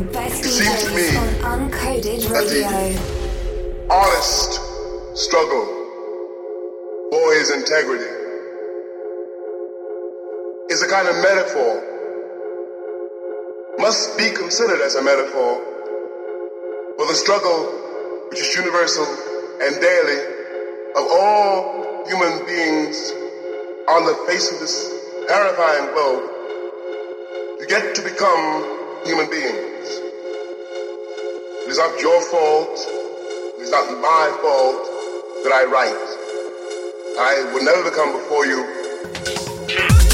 best it seems to me on Uncoded Radio. The honest struggle for his integrity is a kind of metaphor, must be considered as a metaphor for the struggle which is universal and daily of all human beings on the face of this terrifying globe. to get to become human beings. It is not your fault. It is not my fault that I write. I will never come before you.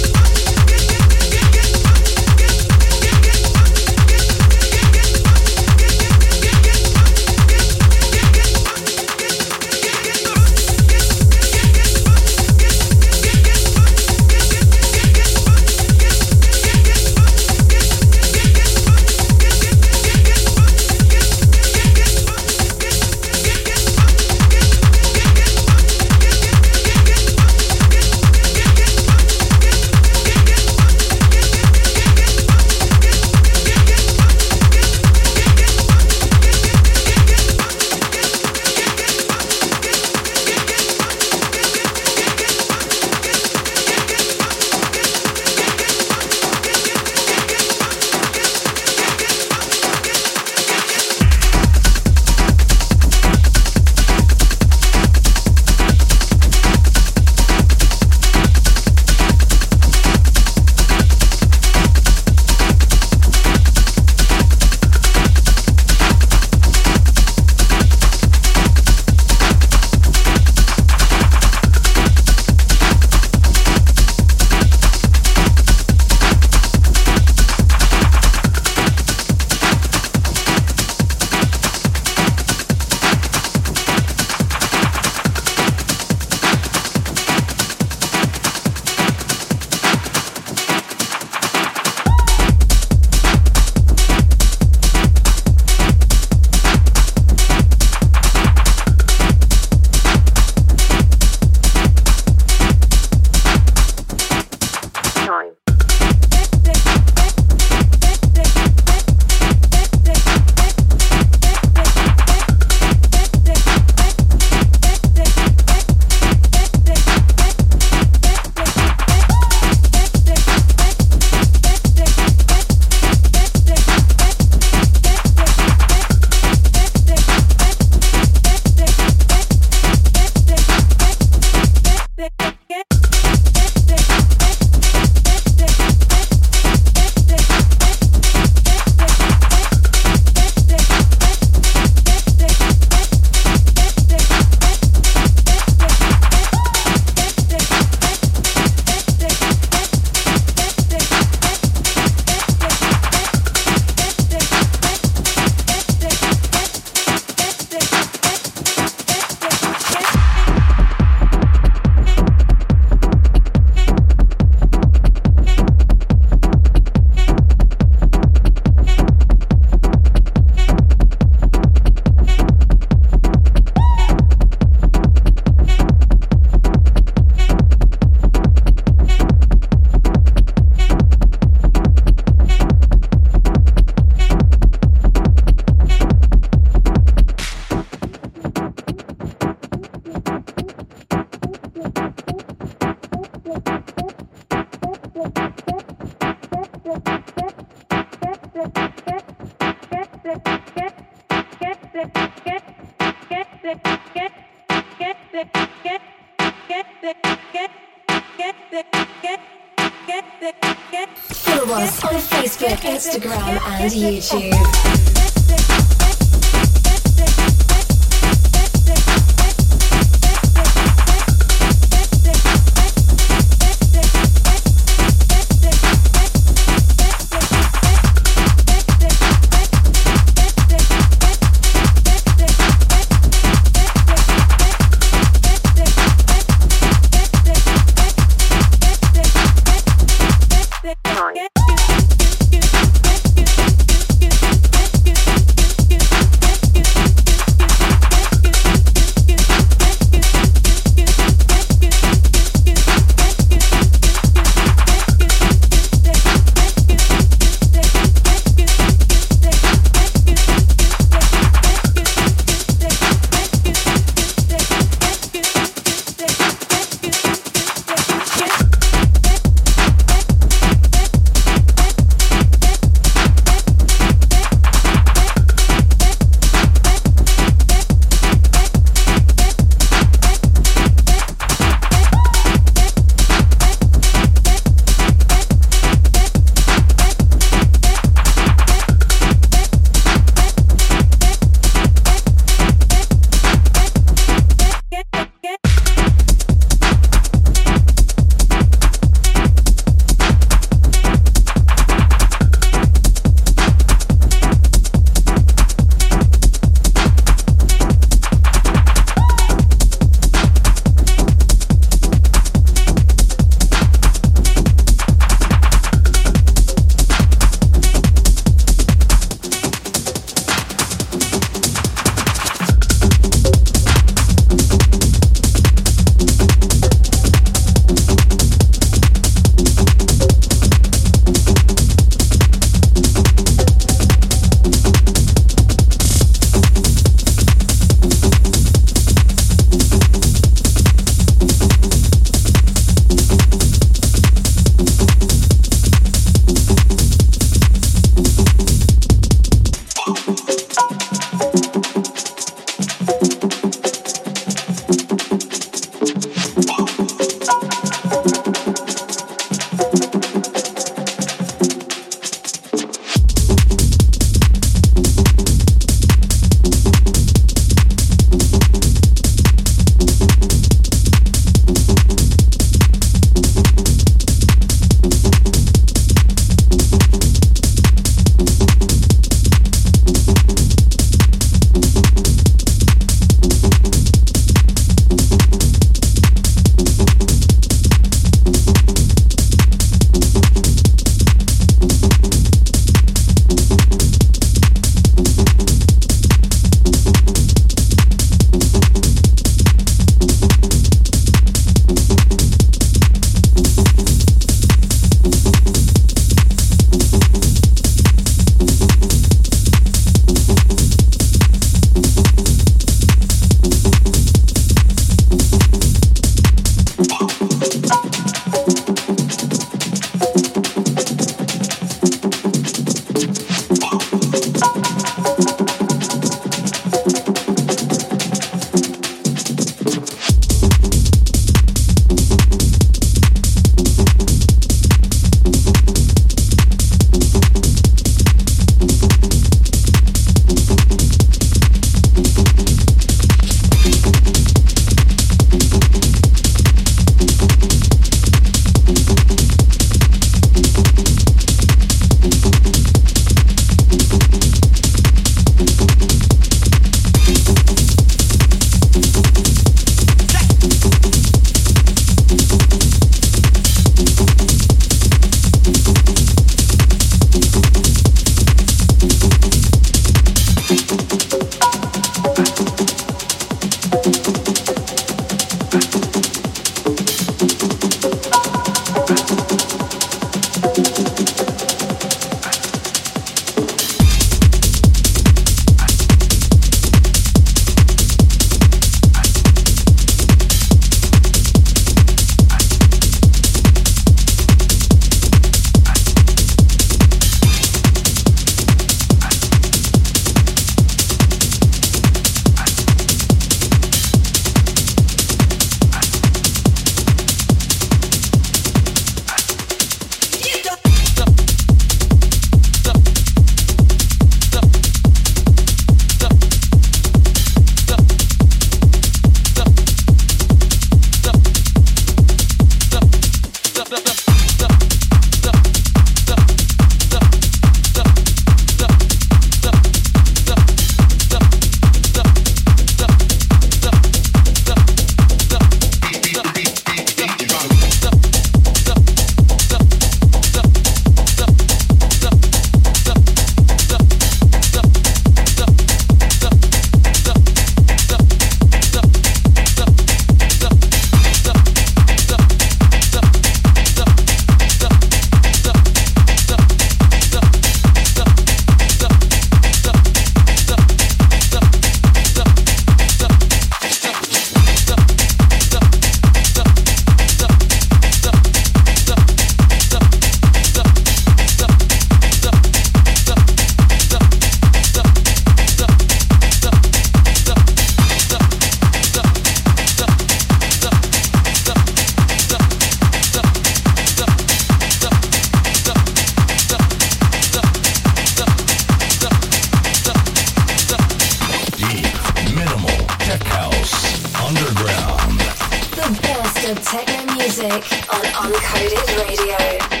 Uncoded Radio.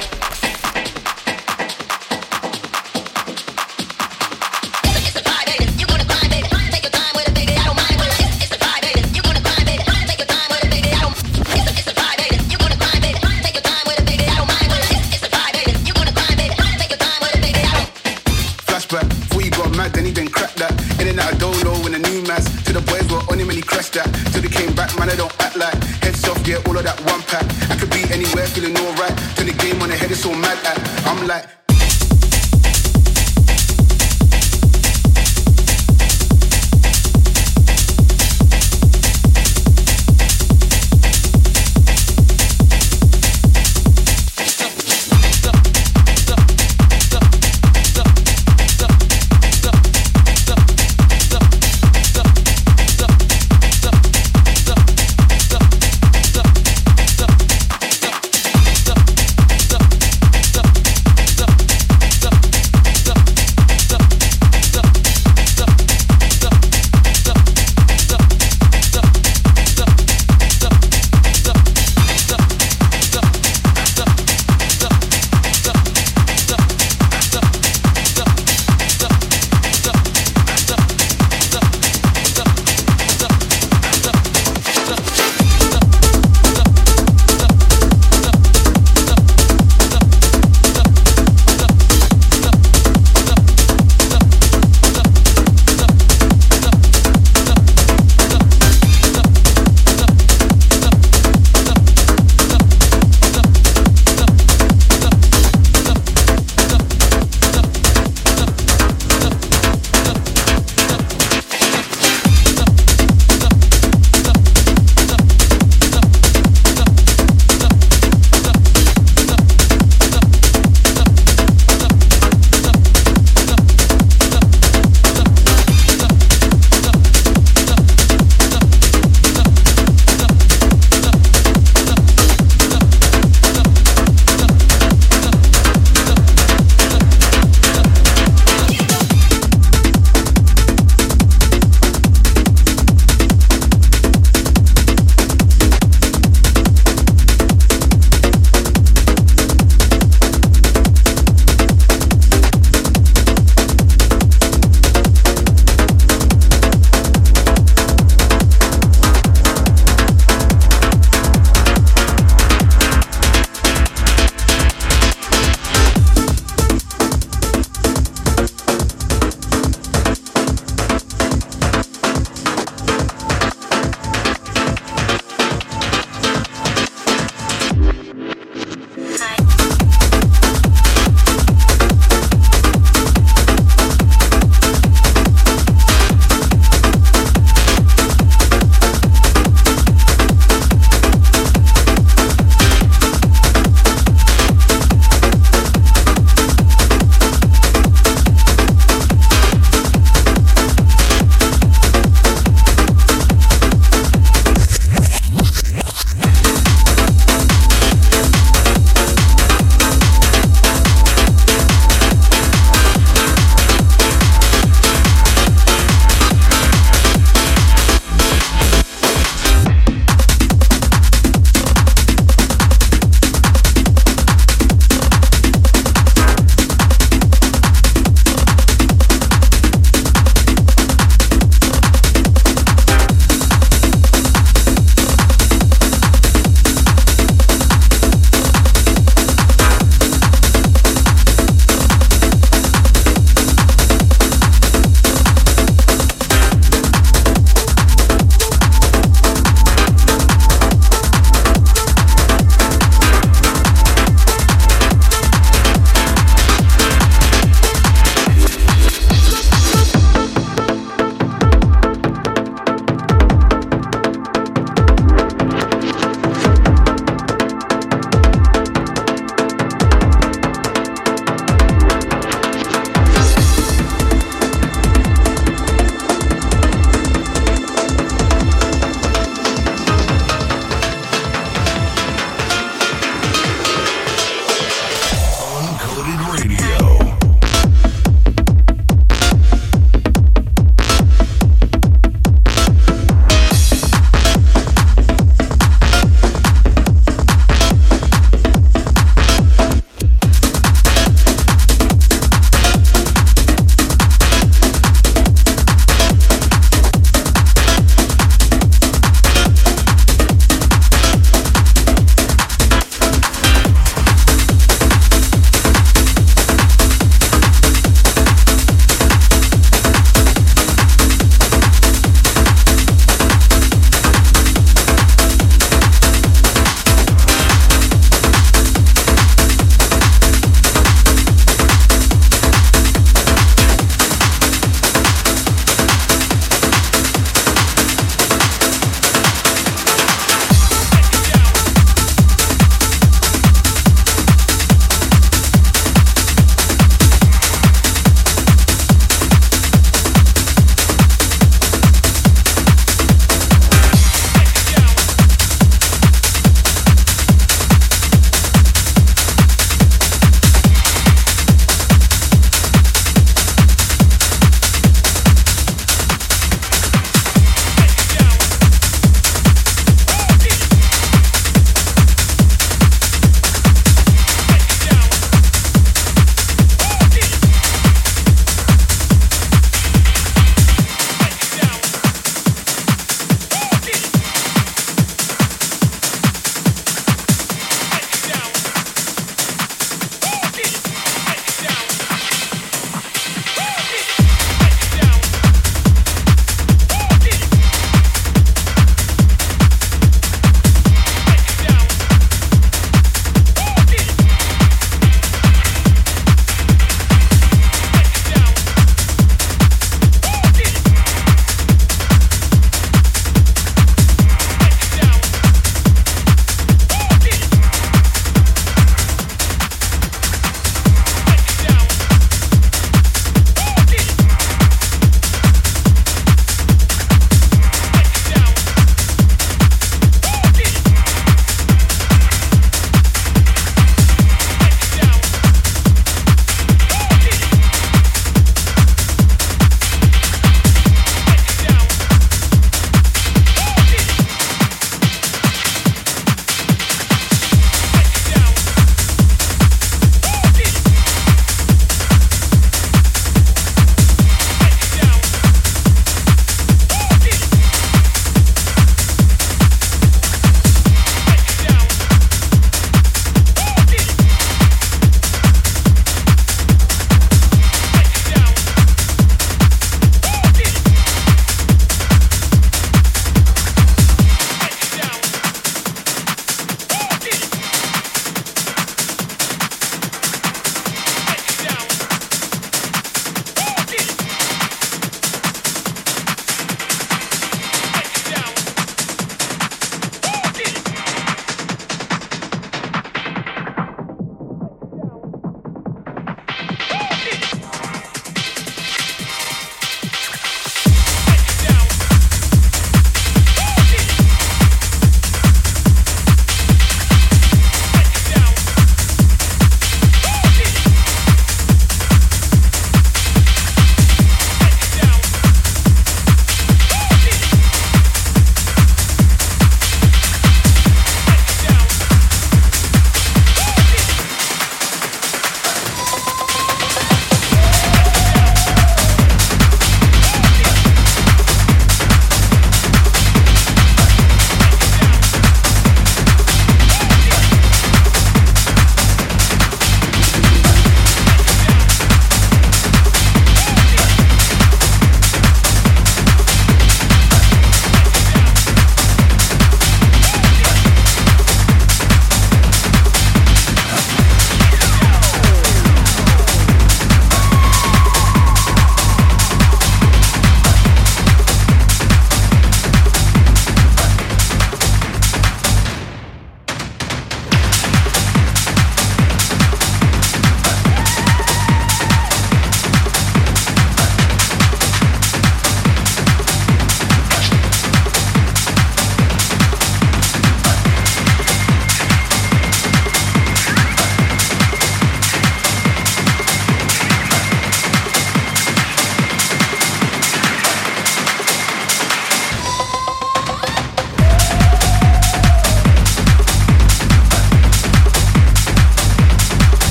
I'm like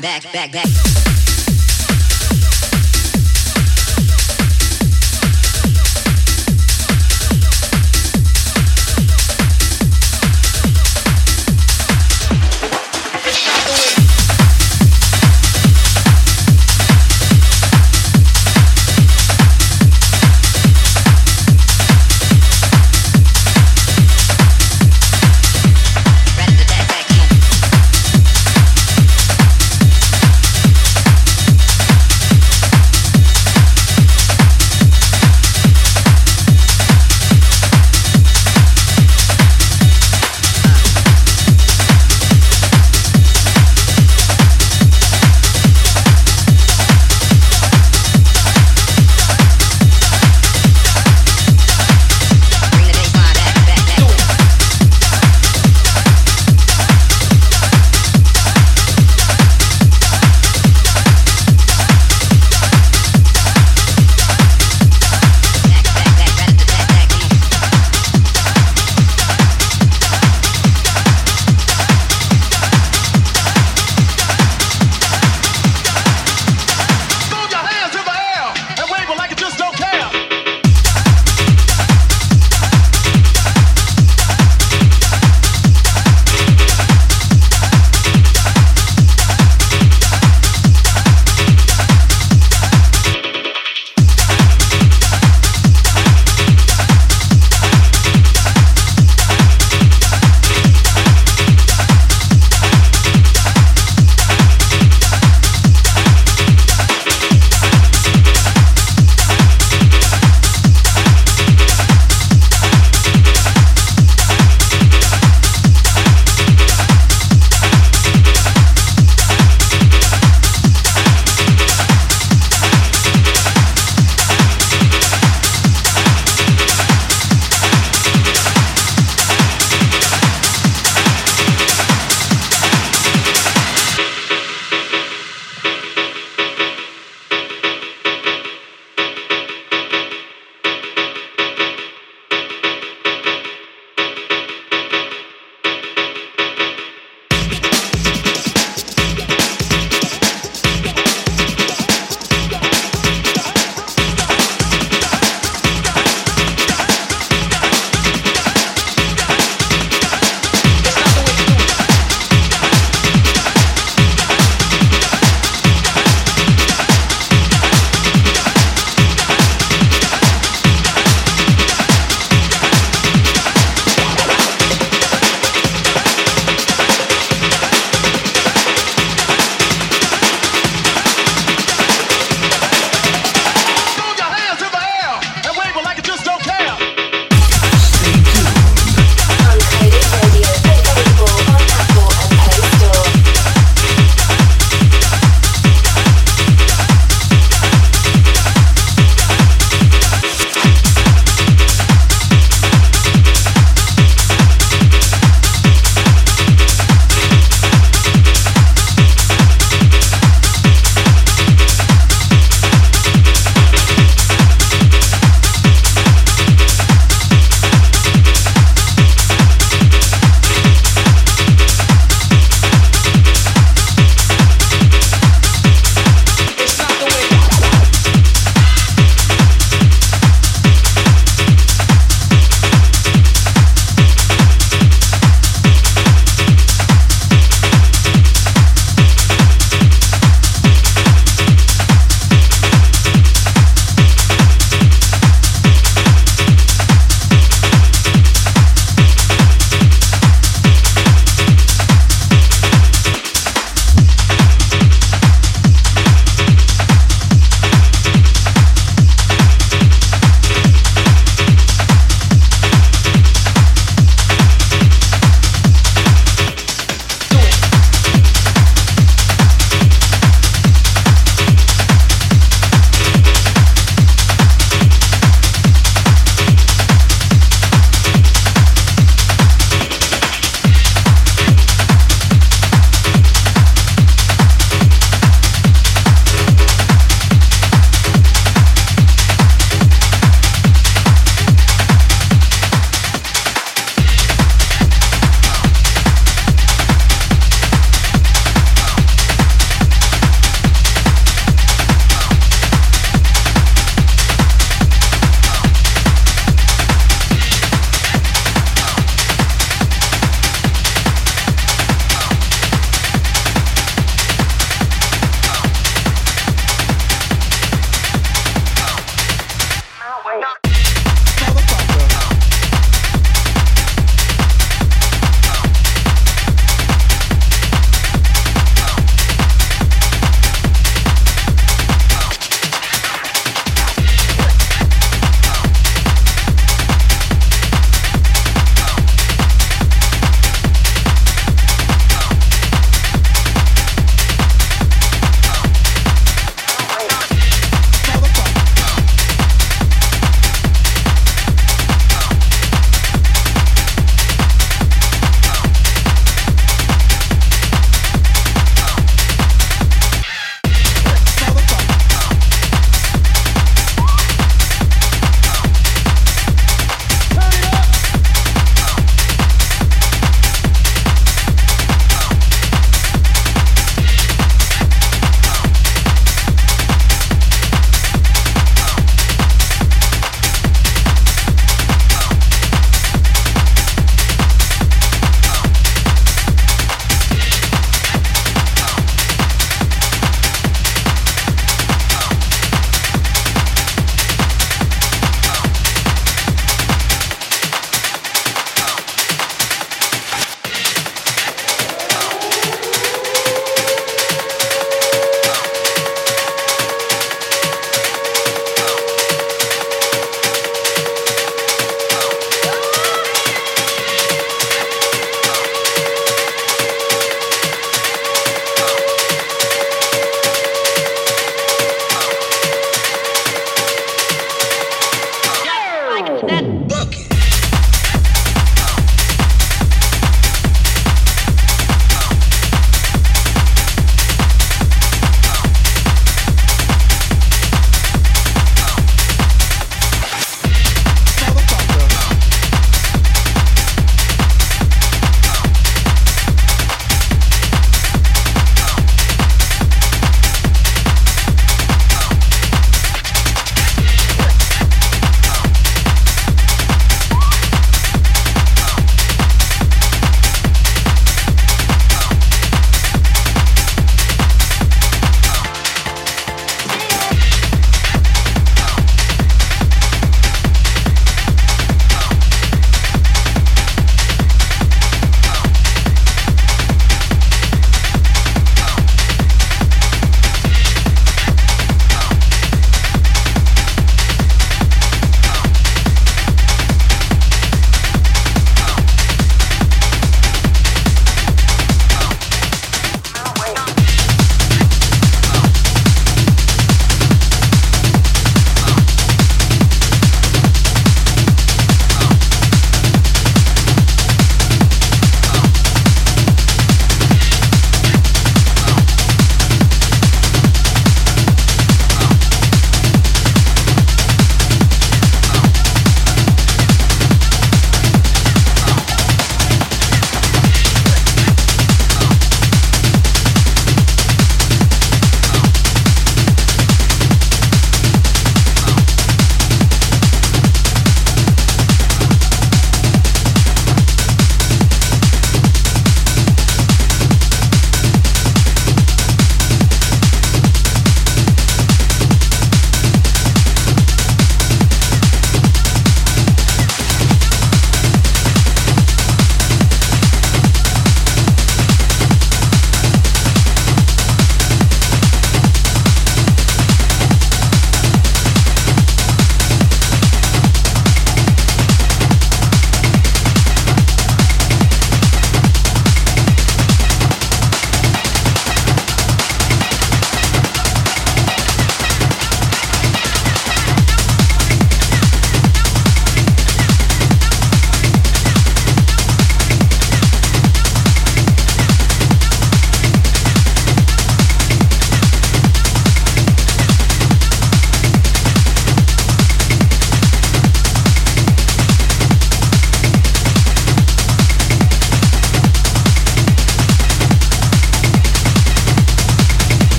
back, back, back.